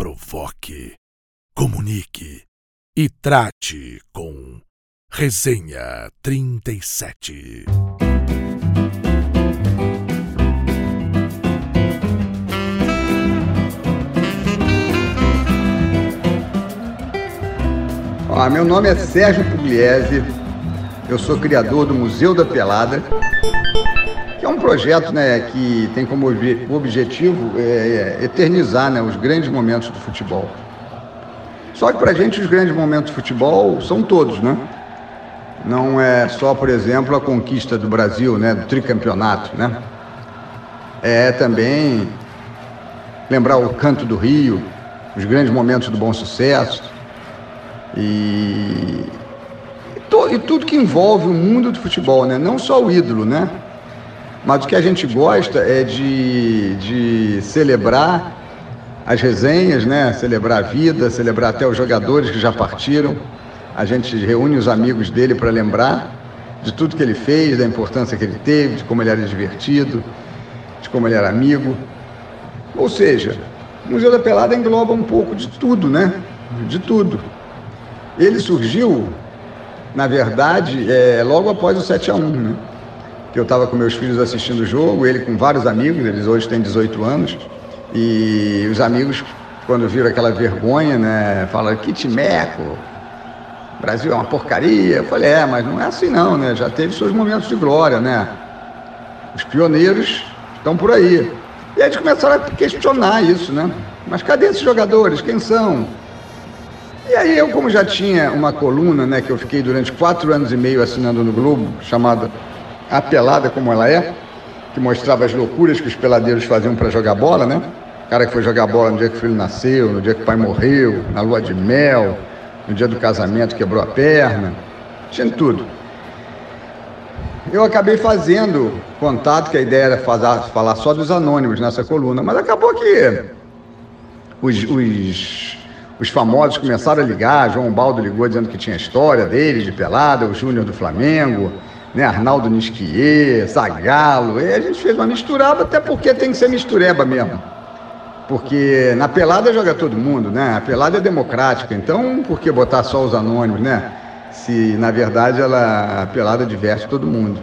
provoque, comunique e trate com Resenha 37. Olá, meu nome é Sérgio Pugliese, eu sou criador do Museu da Pelada, projeto né, que tem como objetivo é, é, eternizar né, os grandes momentos do futebol. Só que para a gente os grandes momentos do futebol são todos, né? Não é só, por exemplo, a conquista do Brasil, né, do tricampeonato, né? É também lembrar o Canto do Rio, os grandes momentos do bom sucesso e, e, to, e tudo que envolve o mundo do futebol, né? Não só o ídolo, né? Mas o que a gente gosta é de, de celebrar as resenhas, né? Celebrar a vida, celebrar até os jogadores que já partiram. A gente reúne os amigos dele para lembrar de tudo que ele fez, da importância que ele teve, de como ele era divertido, de como ele era amigo. Ou seja, o Museu da Pelada engloba um pouco de tudo, né? De tudo. Ele surgiu, na verdade, é, logo após o 7 a 1 né? Eu estava com meus filhos assistindo o jogo, ele com vários amigos, eles hoje têm 18 anos, e os amigos, quando viram aquela vergonha, né, falaram, que timeco, Brasil é uma porcaria. Eu falei, é, mas não é assim não, né? Já teve seus momentos de glória, né? Os pioneiros estão por aí. E aí eles começaram a questionar isso, né? Mas cadê esses jogadores? Quem são? E aí eu, como já tinha uma coluna, né, que eu fiquei durante quatro anos e meio assinando no Globo, chamada A Pelada Como Ela É, que mostrava as loucuras que os peladeiros faziam para jogar bola, né? O cara que foi jogar bola no dia que o filho nasceu, no dia que o pai morreu, na lua de mel, no dia do casamento quebrou a perna, tinha tudo. Eu acabei fazendo contato, que a ideia era falar só dos anônimos nessa coluna, mas acabou que os, os, os famosos começaram a ligar, João Baldo ligou dizendo que tinha história dele, de pelada, o Júnior do Flamengo, né, Arnaldo Nisquier, Zagalo, e a gente fez uma misturada, até porque tem que ser mistureba mesmo. Porque na pelada joga todo mundo, né? A pelada é democrática, então por que botar só os anônimos, né? Se na verdade ela, a pelada diverte todo mundo.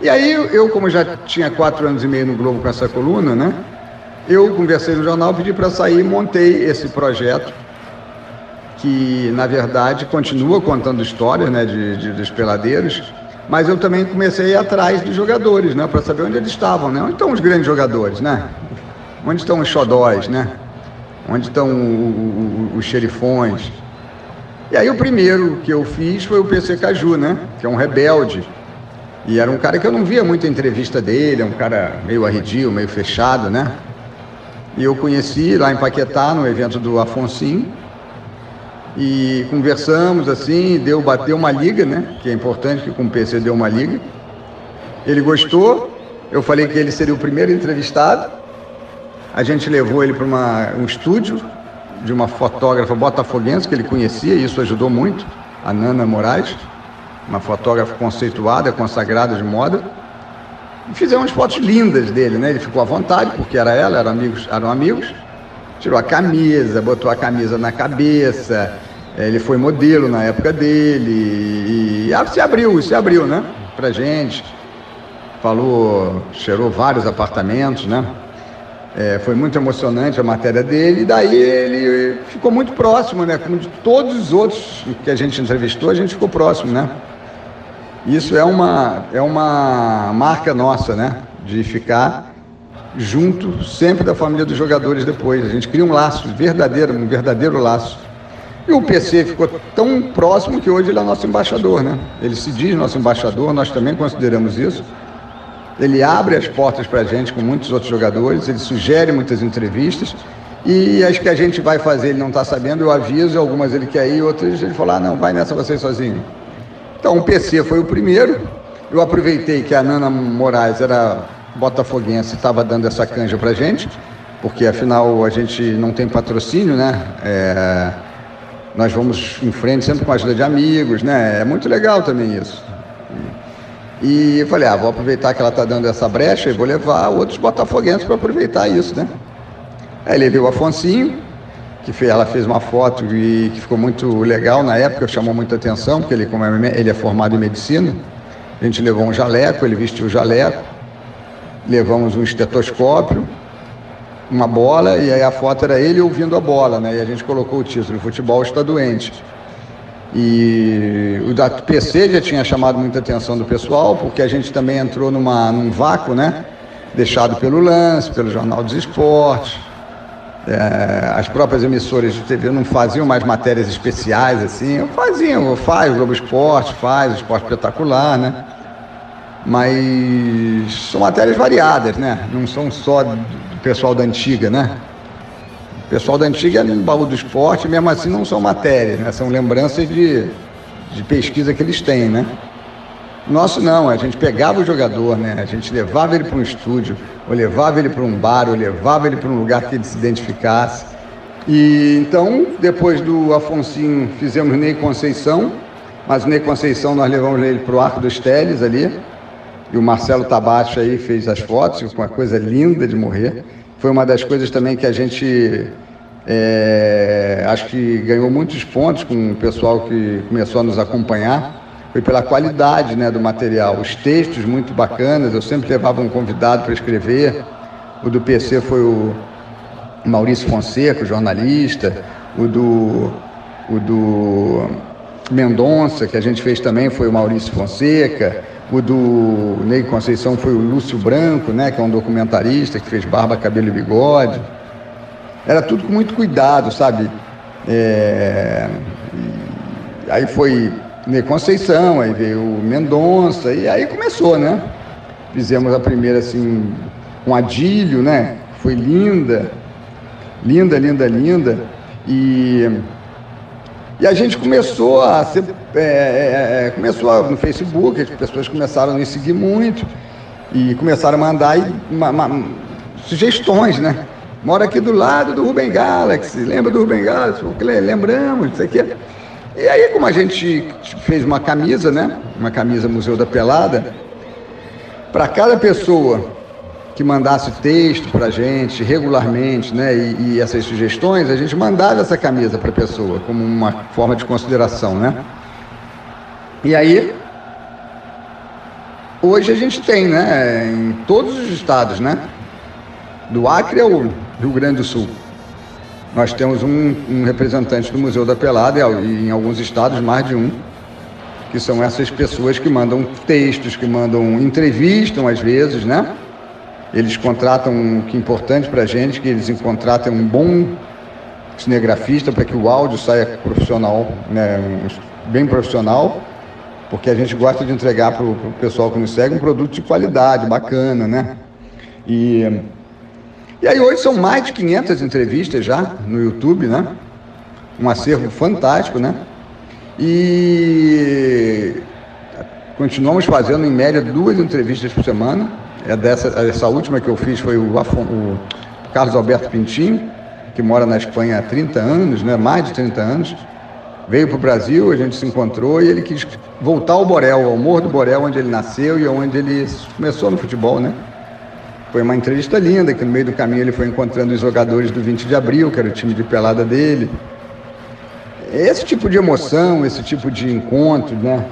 E aí eu, como já tinha quatro anos e meio no Globo com essa coluna, né? Eu conversei no jornal, pedi para sair e montei esse projeto que na verdade continua contando histórias né, de, de, dos peladeiros, mas eu também comecei a ir atrás de jogadores, né, para saber onde eles estavam, né? Onde estão os grandes jogadores, né? Onde estão os xodóis, né? Onde estão o, o, os xerifões? E aí o primeiro que eu fiz foi o PC Caju, né? Que é um rebelde. E era um cara que eu não via muita entrevista dele, é um cara meio arredio, meio fechado, né? E eu conheci lá em Paquetá, no evento do Afonso. E conversamos assim, deu, bateu uma liga, né? Que é importante que com o PC deu uma liga. Ele gostou, eu falei que ele seria o primeiro entrevistado. A gente levou ele para um estúdio de uma fotógrafa botafoguense que ele conhecia, e isso ajudou muito, a Nana Moraes, uma fotógrafa conceituada, consagrada de moda. E fizemos fotos lindas dele, né? Ele ficou à vontade, porque era ela, eram amigos, eram amigos. Tirou a camisa, botou a camisa na cabeça, ele foi modelo na época dele, e, e se abriu, se abriu, né? Pra gente. Falou, cheirou vários apartamentos, né? É, foi muito emocionante a matéria dele, e daí ele ficou muito próximo, né? Como de todos os outros que a gente entrevistou, a gente ficou próximo, né? Isso é uma, é uma marca nossa, né? De ficar junto sempre da família dos jogadores depois. A gente cria um laço verdadeiro, um verdadeiro laço. E o PC ficou tão próximo que hoje ele é nosso embaixador, né? Ele se diz nosso embaixador, nós também consideramos isso. Ele abre as portas para a gente com muitos outros jogadores, ele sugere muitas entrevistas. E as que a gente vai fazer, ele não está sabendo, eu aviso, algumas ele quer ir, outras ele fala, ah, não, vai nessa você sozinho. Então o PC foi o primeiro. Eu aproveitei que a Nana Moraes era botafoguense e estava dando essa canja para gente, porque afinal a gente não tem patrocínio, né? É, nós vamos em frente sempre com a ajuda de amigos, né? É muito legal também isso. E eu falei, ah, vou aproveitar que ela está dando essa brecha e vou levar outros botafoguenses para aproveitar isso, né? Aí levei o Afonsinho, que fez, ela fez uma foto e que ficou muito legal na época, chamou muita atenção, porque ele, como é, ele é formado em medicina, a gente levou um jaleco, ele vestiu o jaleco, levamos um estetoscópio, uma bola, e aí a foto era ele ouvindo a bola, né? E a gente colocou o título, Futebol está doente. E o da PC já tinha chamado muita atenção do pessoal, porque a gente também entrou numa, num vácuo, né? Deixado pelo Lance, pelo Jornal dos Esportes, é, as próprias emissoras de TV não faziam mais matérias especiais assim, faziam, faz o Globo Esporte, faz o Esporte Espetacular, né? Mas são matérias variadas, né? Não são só pessoal da antiga, né? O pessoal da antiga é no baú do esporte, mesmo assim não são matérias, né? São lembranças de, de pesquisa que eles têm, né? Nosso não, a gente pegava o jogador, né? A gente levava ele para um estúdio, ou levava ele para um bar, ou levava ele para um lugar que ele se identificasse. E então, depois do Afonsinho, fizemos Ney Conceição, mas o Ney Conceição nós levamos ele para o Arco dos Teles ali. E o Marcelo Tabacho aí fez as fotos, com uma coisa linda de morrer. Foi uma das coisas também que a gente é, acho que ganhou muitos pontos com o pessoal que começou a nos acompanhar foi pela qualidade né, do material. Os textos muito bacanas, eu sempre levava um convidado para escrever. O do PC foi o Maurício Fonseca, jornalista. O do, o do Mendonça, que a gente fez também, foi o Maurício Fonseca. O do Ney Conceição foi o Lúcio Branco, né, que é um documentarista que fez barba, cabelo e bigode. Era tudo com muito cuidado, sabe? É... Aí foi Ney Conceição, aí veio o Mendonça, e aí começou, né? Fizemos a primeira, assim, com Adílio, né? Foi linda, linda, linda, linda. E, e a gente começou a ser, é, é, é começou no Facebook, as pessoas começaram a nos seguir muito e começaram a mandar uma, uma, sugestões, né? Mora aqui do lado do Rubem Galaxy, lembra do Rubem Galaxy? Lembramos, isso aqui. E aí, como a gente fez uma camisa, né? Uma camisa Museu da Pelada, para cada pessoa que mandasse texto para a gente regularmente, né? E, e, essas sugestões, a gente mandava essa camisa para a pessoa como uma forma de consideração, né? E aí, hoje a gente tem, né? Em todos os estados, né? Do Acre ao Rio Grande do Sul. Nós temos um, um representante do Museu da Pelada e em alguns estados mais de um, que são essas pessoas que mandam textos, que mandam entrevistam às vezes, né? Eles contratam, o que é importante para a gente, que eles contratem um bom cinegrafista para que o áudio saia profissional, né? bem profissional, porque a gente gosta de entregar para o pessoal que nos segue um produto de qualidade, bacana, né? E e aí hoje são mais de 500 entrevistas já no YouTube, né? Um acervo fantástico, né? E continuamos fazendo em média duas entrevistas por semana. É dessa, essa última que eu fiz foi o, o Carlos Alberto Pintinho, que mora na Espanha há 30 anos, né? mais de 30 anos. Veio para o Brasil, a gente se encontrou e ele quis voltar ao Borel, ao Morro do Borel, onde ele nasceu e onde ele começou no futebol, né? Foi uma entrevista linda, que no meio do caminho ele foi encontrando os jogadores do 20 de abril, que era o time de pelada dele. Esse tipo de emoção, esse tipo de encontro, né,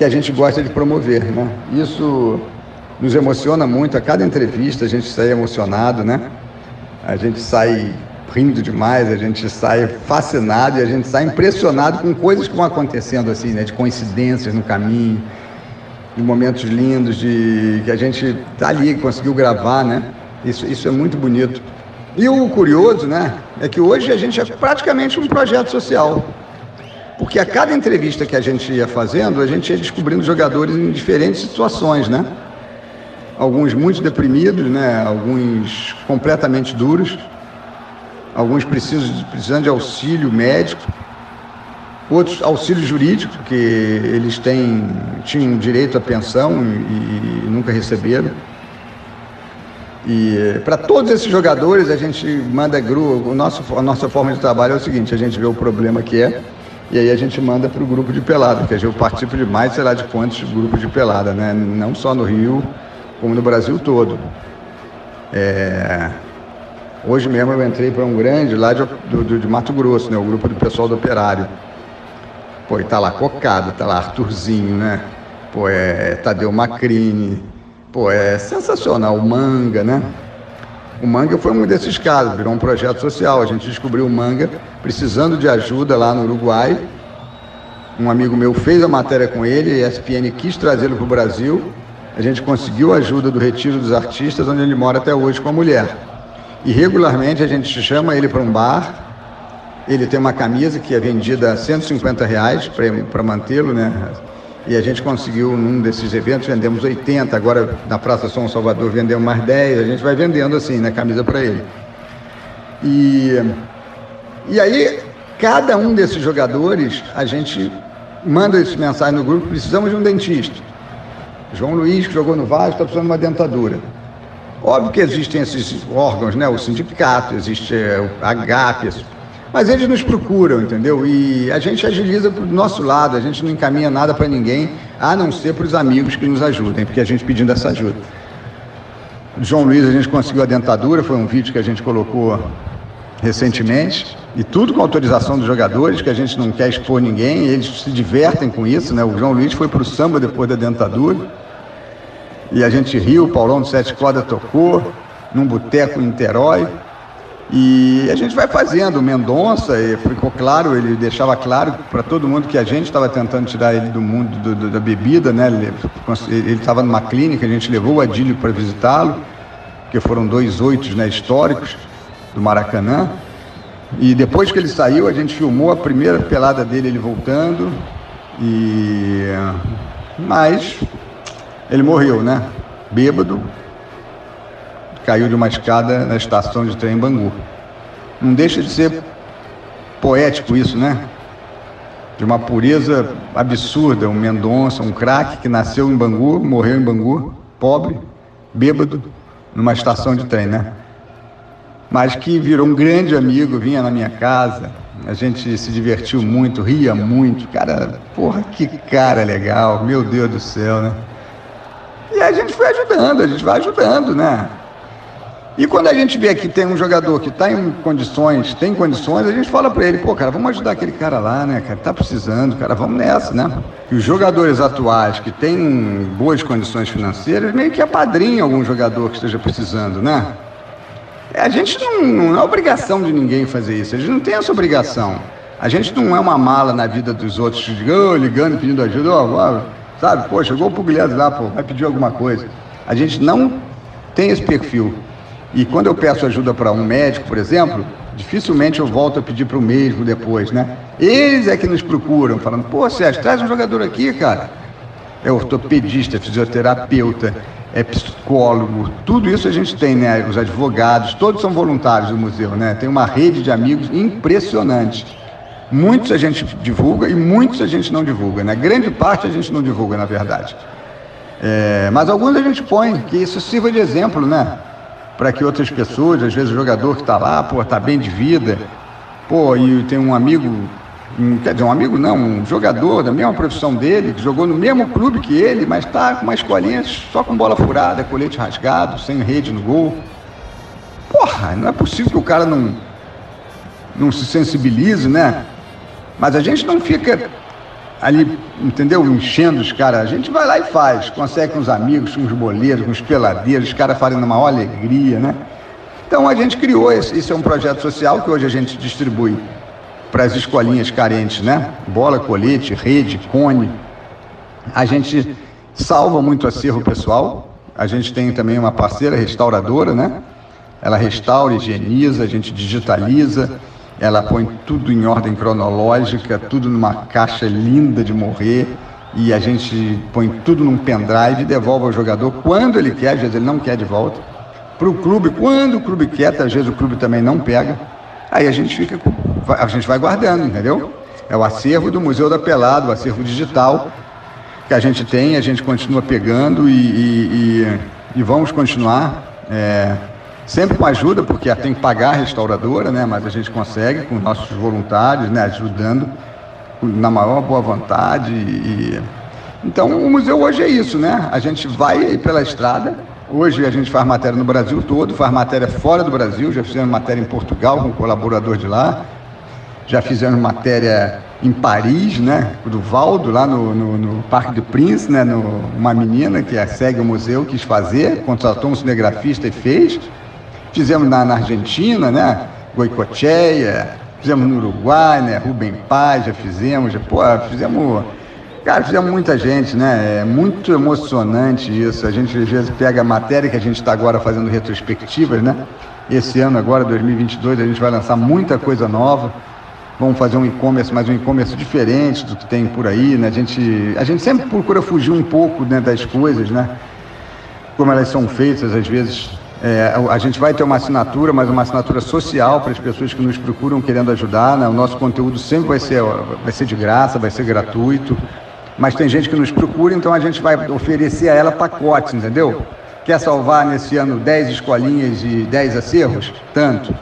que a gente gosta de promover, né? Isso nos emociona muito, a cada entrevista a gente sai emocionado, né? A gente sai rindo demais, a gente sai fascinado e a gente sai impressionado com coisas que vão acontecendo assim, né, de coincidências no caminho de momentos lindos, de que a gente tá ali, conseguiu gravar, né? Isso, isso é muito bonito. E o curioso, né, é que hoje a gente é praticamente um projeto social. Porque a cada entrevista que a gente ia fazendo, a gente ia descobrindo jogadores em diferentes situações, né? Alguns muito deprimidos, né? Alguns completamente duros. Alguns precisam, precisando de auxílio médico outros auxílio jurídico, que eles têm, tinham direito à pensão e, e nunca receberam. E para todos esses jogadores a gente manda grupo, o nosso, a nossa forma de trabalho é o seguinte, a gente vê o problema que é, e aí a gente manda para o grupo de pelada, que eu participo de mais, sei lá de quantos grupos de pelada, né? Não só no Rio, como no Brasil todo. É... Hoje mesmo eu entrei para um grande lá de, do, de Mato Grosso, né? O grupo do pessoal do Operário. Pô, e tá lá Cocada, tá lá Arthurzinho, né? Pô, é Tadeu Macrini. Pô, é sensacional. O Manga, né? O Manga foi um desses casos, virou um projeto social. A gente descobriu o Manga precisando de ajuda lá no Uruguai. Um amigo meu fez a matéria com ele, a ESPN quis trazê-lo para o Brasil. A gente conseguiu a ajuda do Retiro dos Artistas, onde ele mora até hoje com a mulher. E regularmente a gente chama ele para um bar. Ele tem uma camisa que é vendida a 150 reais para mantê-lo, né? E a gente conseguiu, num desses eventos, vendemos 80, agora na Praça São Salvador vendemos mais 10, a gente vai vendendo assim, né, camisa para ele. E, e aí, cada um desses jogadores, a gente manda esse mensagem no grupo, precisamos de um dentista. João Luiz, que jogou no Vasco, está precisando de uma dentadura. Óbvio que existem esses órgãos, né? O sindicato, existe é, a GAP, mas eles nos procuram, entendeu? E a gente agiliza do nosso lado, a gente não encaminha nada para ninguém, a não ser para os amigos que nos ajudem, porque a gente pedindo essa ajuda. João Luiz, a gente conseguiu a dentadura, foi um vídeo que a gente colocou recentemente, e tudo com autorização dos jogadores, que a gente não quer expor ninguém, eles se divertem com isso, né? O João Luiz foi para o samba depois da dentadura, e a gente riu, o Paulão do Sete Cordas tocou, num boteco em Niterói, e a gente vai fazendo. Mendonça, ficou claro, ele deixava claro para todo mundo que a gente estava tentando tirar ele do mundo do, do, da bebida, né? Ele estava numa clínica, a gente levou o Adílio para visitá-lo, que foram dois oitos né, históricos do Maracanã. E depois que ele saiu, a gente filmou a primeira pelada dele, ele voltando. E mas ele morreu, né? Bêbado, caiu de uma escada na estação de trem em Bangu. Não deixa de ser poético isso, né? De uma pureza absurda, um Mendonça, um craque que nasceu em Bangu, morreu em Bangu, pobre, bêbado, numa estação de trem, né? Mas que virou um grande amigo, vinha na minha casa, a gente se divertiu muito, ria muito. Cara, porra, que cara legal, meu Deus do céu, né? E a gente foi ajudando, a gente vai ajudando, né? E quando a gente vê que tem um jogador que está em condições, tem condições, a gente fala para ele, pô, cara, vamos ajudar aquele cara lá, né, cara, tá precisando, cara, vamos nessa, né? E os jogadores atuais que têm boas condições financeiras, meio que apadrinham algum jogador que esteja precisando, né? A gente não, não é obrigação de ninguém fazer isso, a gente não tem essa obrigação. A gente não é uma mala na vida dos outros, ligando, ligando pedindo ajuda, ó, sabe, pô, chegou o Pugliese lá, pô, vai pedir alguma coisa. A gente não tem esse perfil. E quando eu peço ajuda para um médico, por exemplo, dificilmente eu volto a pedir para o mesmo depois, né? Eles é que nos procuram, falando, pô, Sérgio, traz um jogador aqui, cara. É ortopedista, é fisioterapeuta, é psicólogo, tudo isso a gente tem, né? Os advogados, todos são voluntários do museu, né? Tem uma rede de amigos impressionante. Muitos a gente divulga e muitos a gente não divulga, né? Grande parte a gente não divulga, na verdade. É, mas alguns a gente põe, que isso sirva de exemplo, né? para que outras pessoas, às vezes o jogador que está lá, pô, está bem de vida, pô, e tem um amigo, um, quer dizer, um amigo não, um jogador da mesma profissão dele, que jogou no mesmo clube que ele, mas está com uma escolinha só com bola furada, colete rasgado, sem rede no gol. Porra, não é possível que o cara não, não se sensibilize, né? Mas a gente não fica ali, entendeu? Enchendo os caras. A gente vai lá e faz. Consegue com os amigos, com os boleiros, com os peladeiros, os caras fazem uma alegria, né? Então a gente criou esse, isso é um projeto social que hoje a gente distribui para as escolinhas carentes, né? Bola, colete, rede, cone. A gente salva muito acervo pessoal. A gente tem também uma parceira restauradora, né? Ela restaura, higieniza, a gente digitaliza ela põe tudo em ordem cronológica, tudo numa caixa linda de morrer, e a gente põe tudo num pendrive e devolve ao jogador quando ele quer, às vezes ele não quer de volta. Para o clube, quando o clube quer, às vezes o clube também não pega. Aí a gente fica, a gente vai guardando, entendeu? É o acervo do Museu da Pelada, o acervo digital que a gente tem, a gente continua pegando e, e, e, e vamos continuar. É, sempre com ajuda, porque tem que pagar a restauradora, né? mas a gente consegue com nossos voluntários, né? ajudando na maior boa vontade. E... Então o museu hoje é isso, né? A gente vai pela estrada, Hoje a gente faz matéria no Brasil todo, faz matéria fora do Brasil, já fizemos matéria em Portugal com um colaborador de lá, já fizemos matéria em Paris, né, do Valdo, lá no, no, no Parque do Prince, né, no, uma menina que segue o museu quis fazer, contratou um cinegrafista e fez. Fizemos na, na Argentina, né, Goicocheia, fizemos no Uruguai, né, Rubem Paz, já fizemos, já, pô, fizemos, cara, fizemos muita gente, né, é muito emocionante isso, a gente às vezes pega a matéria que a gente está agora fazendo retrospectivas, né, esse ano agora, 2022, a gente vai lançar muita coisa nova, vamos fazer um e-commerce, mas um e-commerce diferente do que tem por aí, né? A gente, a gente sempre procura fugir um pouco né, das coisas, né? Como elas são feitas, às vezes é, a gente vai ter uma assinatura, mas uma assinatura social para as pessoas que nos procuram querendo ajudar. Né? O nosso conteúdo sempre vai ser, vai ser de graça, vai ser gratuito. Mas tem gente que nos procura, então a gente vai oferecer a ela pacotes, entendeu? Quer salvar nesse ano 10 escolinhas e 10 acerros? Tanto.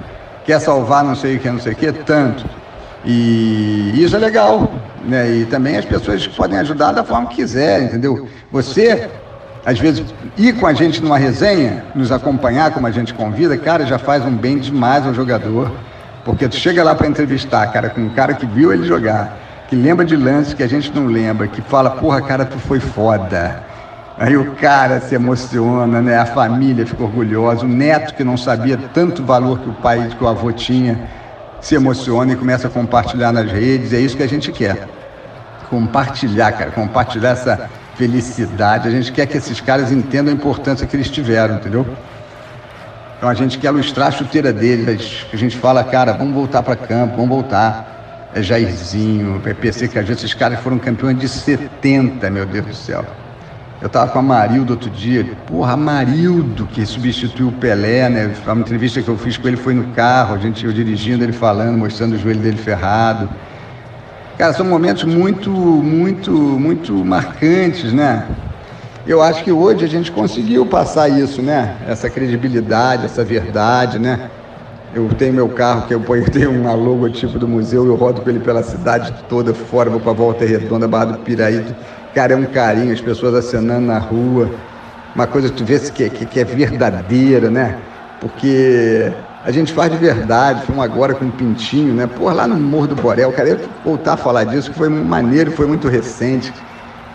Quer salvar não sei o que, não sei o que? Tanto. E isso é legal, né? E também as pessoas podem ajudar da forma que quiserem, entendeu? Você, às vezes, ir com a gente numa resenha, nos acompanhar como a gente convida, cara, já faz um bem demais ao jogador. Porque tu chega lá para entrevistar, cara, com um cara que viu ele jogar, que lembra de lances que a gente não lembra, que fala, porra, cara, tu foi foda. Aí o cara se emociona, né? A família fica orgulhosa, o neto que não sabia tanto valor que o pai, que o avô tinha se emociona e começa a compartilhar nas redes. É isso que a gente quer. Compartilhar, cara, compartilhar essa felicidade. A gente quer que esses caras entendam a importância que eles tiveram, entendeu? Então a gente quer ilustrar a chuteira deles. A gente fala, cara, vamos voltar para campo, vamos voltar. É Jairzinho, é que às vezes esses caras foram campeões de 70, meu Deus do céu. Eu tava com a Marildo outro dia, porra, Marildo, que substituiu o Pelé, né? Uma entrevista que eu fiz com ele foi no carro, a gente, eu dirigindo, ele falando, mostrando o joelho dele ferrado. Cara, são momentos muito, muito, muito marcantes, né? Eu acho que hoje a gente conseguiu passar isso, né? Essa credibilidade, essa verdade, né? Eu tenho meu carro, que eu ponho, tenho um logotipo do museu, eu rodo com ele pela cidade toda, fora, vou para a Volta Redonda, Barra do Piraí Cara, é um carinho, as pessoas acenando na rua. Uma coisa que tu vê que, que, que é verdadeira, né? Porque a gente faz de verdade. Fomos agora com um pintinho, né? Pô, lá no Morro do Borel, cara, eu voltar a falar disso, que foi maneiro, foi muito recente.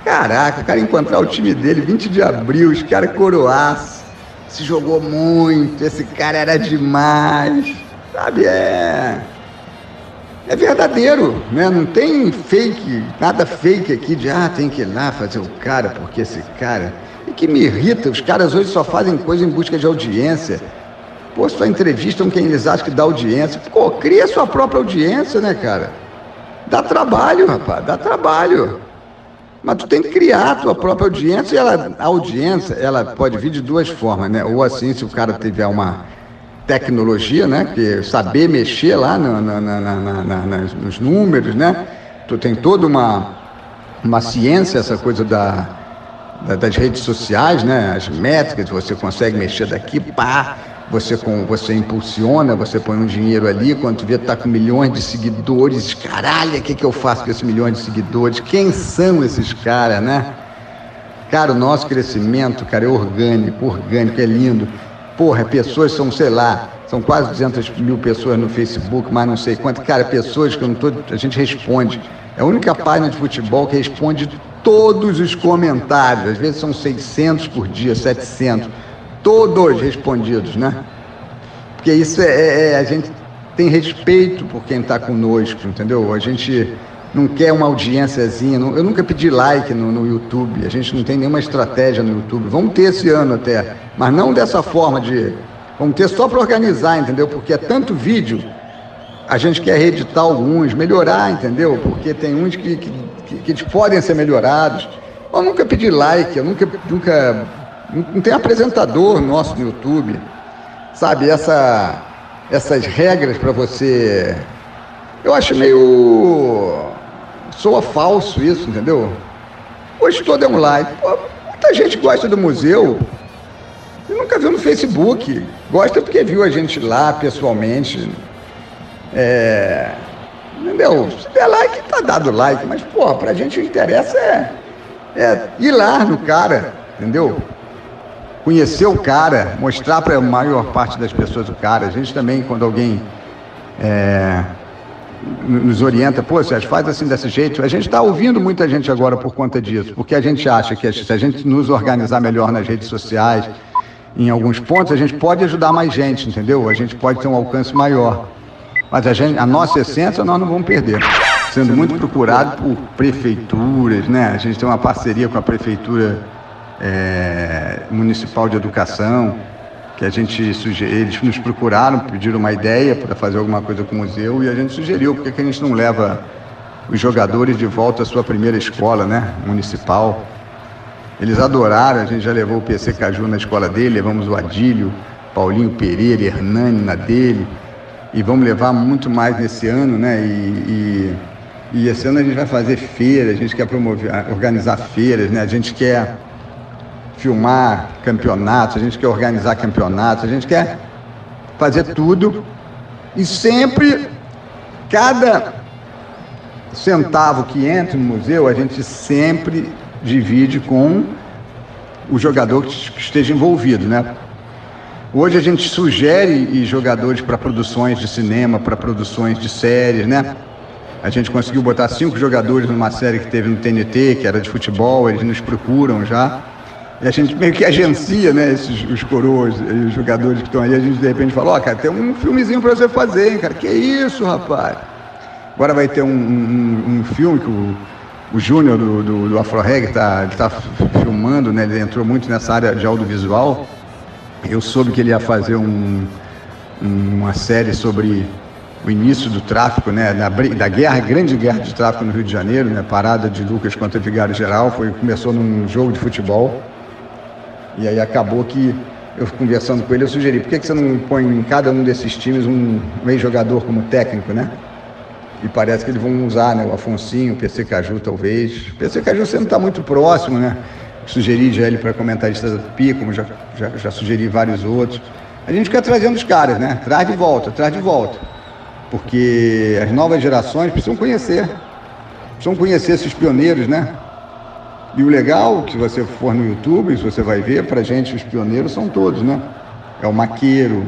Caraca, o cara encontrar o time dele, 20 de abril, os caras coroaço, se jogou muito, esse cara era demais. Sabe, é é verdadeiro, né? Não tem fake, nada fake aqui de ah, tem que ir lá fazer o cara, porque esse cara. E que me irrita, os caras hoje só fazem coisa em busca de audiência. Pô, só entrevistam quem eles acham que dá audiência. Pô, cria sua própria audiência, né, cara? Dá trabalho, rapaz, dá trabalho. Mas tu tem que criar a tua própria audiência e ela, a audiência, ela pode vir de duas formas, né? Ou assim, se o cara tiver uma tecnologia, né? Que saber mexer lá no, no, no, nos números, né? Tu tem toda uma, uma ciência, essa coisa da, da, das redes sociais, né? As métricas, você consegue mexer daqui, pá, você, com, você impulsiona, você põe um dinheiro ali, quando tu vê tá com milhões de seguidores, caralho, o que, que eu faço com esses milhões de seguidores? Quem são esses caras, né? Cara, o nosso crescimento, cara, é orgânico, orgânico, é lindo. Porra, pessoas são, sei lá, são quase 200 mil pessoas no Facebook, mas não sei quanto. Cara, pessoas que eu não tô, a gente responde. É a única página de futebol que responde todos os comentários. Às vezes são 600 por dia, 700. Todos respondidos, né? Porque isso é, é, é a gente tem respeito por quem está conosco, entendeu? A gente não quer uma audiênciazinha. Não, eu nunca pedi like no, no, YouTube. A gente não tem nenhuma estratégia no YouTube. Vamos ter esse ano até, mas não dessa forma de. Vamos ter só para organizar, entendeu? Porque é tanto vídeo. A gente quer reeditar alguns, melhorar, entendeu? Porque tem uns que, que, que, que podem ser melhorados. Eu nunca pedi like, eu nunca. nunca não tem apresentador nosso no YouTube. Sabe, essa, essas regras para você. Eu acho meio soa falso isso, entendeu? Hoje todo é like. Pô, muita gente gosta do museu e nunca viu no Facebook. Gosta porque viu a gente lá pessoalmente. É, entendeu? Se der like, tá dado like. Mas, porra, pra gente o interesse é, é ir lá no cara, entendeu? conhecer o cara, mostrar para a maior parte das pessoas o cara. A gente também, quando alguém é, nos orienta, pô, Sérgio, faz assim desse jeito. A gente está ouvindo muita gente agora por conta disso, porque a gente acha que se a gente nos organizar melhor nas redes sociais, em alguns pontos, a gente pode ajudar mais gente, entendeu? A gente pode ter um alcance maior. Mas a, gente, a nossa essência nós não vamos perder. Sendo muito procurado por prefeituras, né? A gente tem uma parceria com a Prefeitura é, Municipal de Educação, que a gente sugeriu, eles nos procuraram, pediram uma ideia para fazer alguma coisa com o museu e a gente sugeriu, por que a gente não leva os jogadores de volta à sua primeira escola, né, municipal. Eles adoraram, a gente já levou o PC Caju na escola dele, levamos o Adílio, Paulinho Pereira, Hernani na dele, e vamos levar muito mais nesse ano, né, e, e, e esse ano a gente vai fazer feiras, a gente quer promover, organizar feiras, né, a gente quer filmar campeonatos, a gente quer organizar campeonatos, a gente quer fazer tudo e sempre, cada centavo que entra no museu, a gente sempre divide com o jogador que esteja envolvido, né? Hoje a gente sugere jogadores para produções de cinema, para produções de séries, né? A gente conseguiu botar cinco jogadores numa série que teve no TNT, que era de futebol, eles nos procuram já. E a gente meio que agencia, né, esses, os coroas, os jogadores que estão aí, a gente de repente fala, ó, oh, cara, tem um filmezinho para você fazer, hein, cara. Que isso, rapaz? Agora vai ter um, um, um filme que o, o Júnior do, do, do Afroreg está tá filmando, né? Ele entrou muito nessa área de audiovisual. Eu soube que ele ia fazer um, uma série sobre o início do tráfico, né, da, da guerra, grande guerra de tráfico no Rio de Janeiro, né, parada de Lucas contra o Vigário Geral, foi, começou num jogo de futebol. E aí acabou que eu conversando com ele, eu sugeri, por que, que você não põe em cada um desses times um, ex-jogador como técnico, né? E parece que eles vão usar, né? O Afonsinho, o PC Caju, talvez. O PC Caju sempre está muito próximo, né? Sugeri já ele para comentarista da Tupi, como já, já, já sugeri vários outros. A gente fica trazendo os caras, né? Traz de volta, traz de volta. Porque as novas gerações precisam conhecer. Precisam conhecer esses pioneiros, né? E o legal, que você for no YouTube, você vai ver, para gente os pioneiros são todos, né? É o maqueiro,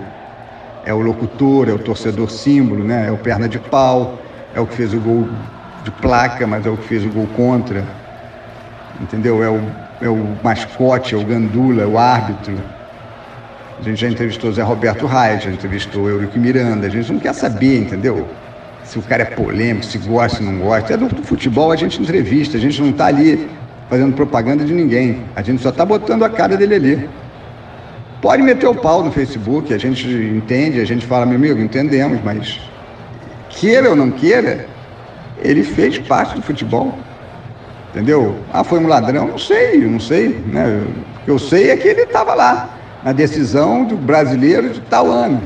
é o locutor, é o torcedor símbolo, né? É o perna de pau, é o que fez o gol de placa, mas é o que fez o gol contra. Entendeu? É o, é o mascote, é o gandula, é o árbitro. A gente já entrevistou Zé Roberto Reis, já entrevistou Eurico Miranda. A gente não quer saber, entendeu? Se o cara é polêmico, se gosta, se não gosta. É do futebol, a gente entrevista, a gente não está ali fazendo propaganda de ninguém. A gente só está botando a cara dele ali. Pode meter o pau no Facebook, a gente entende, a gente fala, meu amigo, entendemos, mas queira ou não queira, ele fez parte do futebol. Entendeu? Ah, foi um ladrão? Não sei, não sei. Né? Eu sei é que ele estava lá, na decisão do brasileiro de tal ano.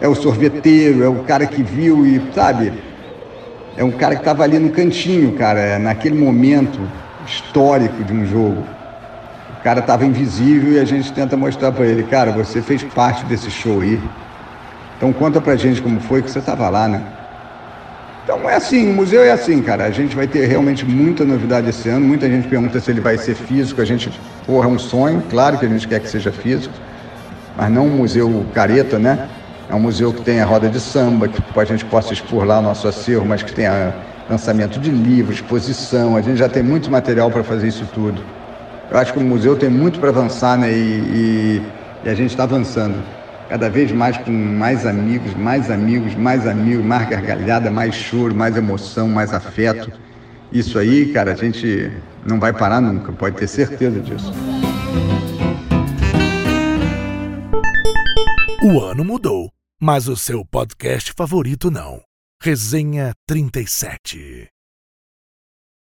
É o sorveteiro, é o cara que viu e, sabe, é um cara que estava ali no cantinho, cara, naquele momento histórico de um jogo. O cara estava invisível e a gente tenta mostrar para ele, cara, você fez parte desse show aí. Então conta pra gente como foi que você estava lá, né? Então é assim, o museu é assim, cara. A gente vai ter realmente muita novidade esse ano. Muita gente pergunta se ele vai ser físico. A gente, porra, é um sonho. Claro que a gente quer que seja físico, mas não um museu careta, né? É um museu que tem a roda de samba, que a gente possa expor lá o nosso acervo, mas que tenha lançamento de livros, exposição. A gente já tem muito material para fazer isso tudo. Eu acho que o museu tem muito para avançar né? e, e, e a gente está avançando. Cada vez mais com mais amigos, mais amigos, mais amigos, mais gargalhada, mais choro, mais emoção, mais afeto. Isso aí, cara, a gente não vai parar nunca, pode ter certeza disso. O ano mudou mas o seu podcast favorito não. Resenha 37.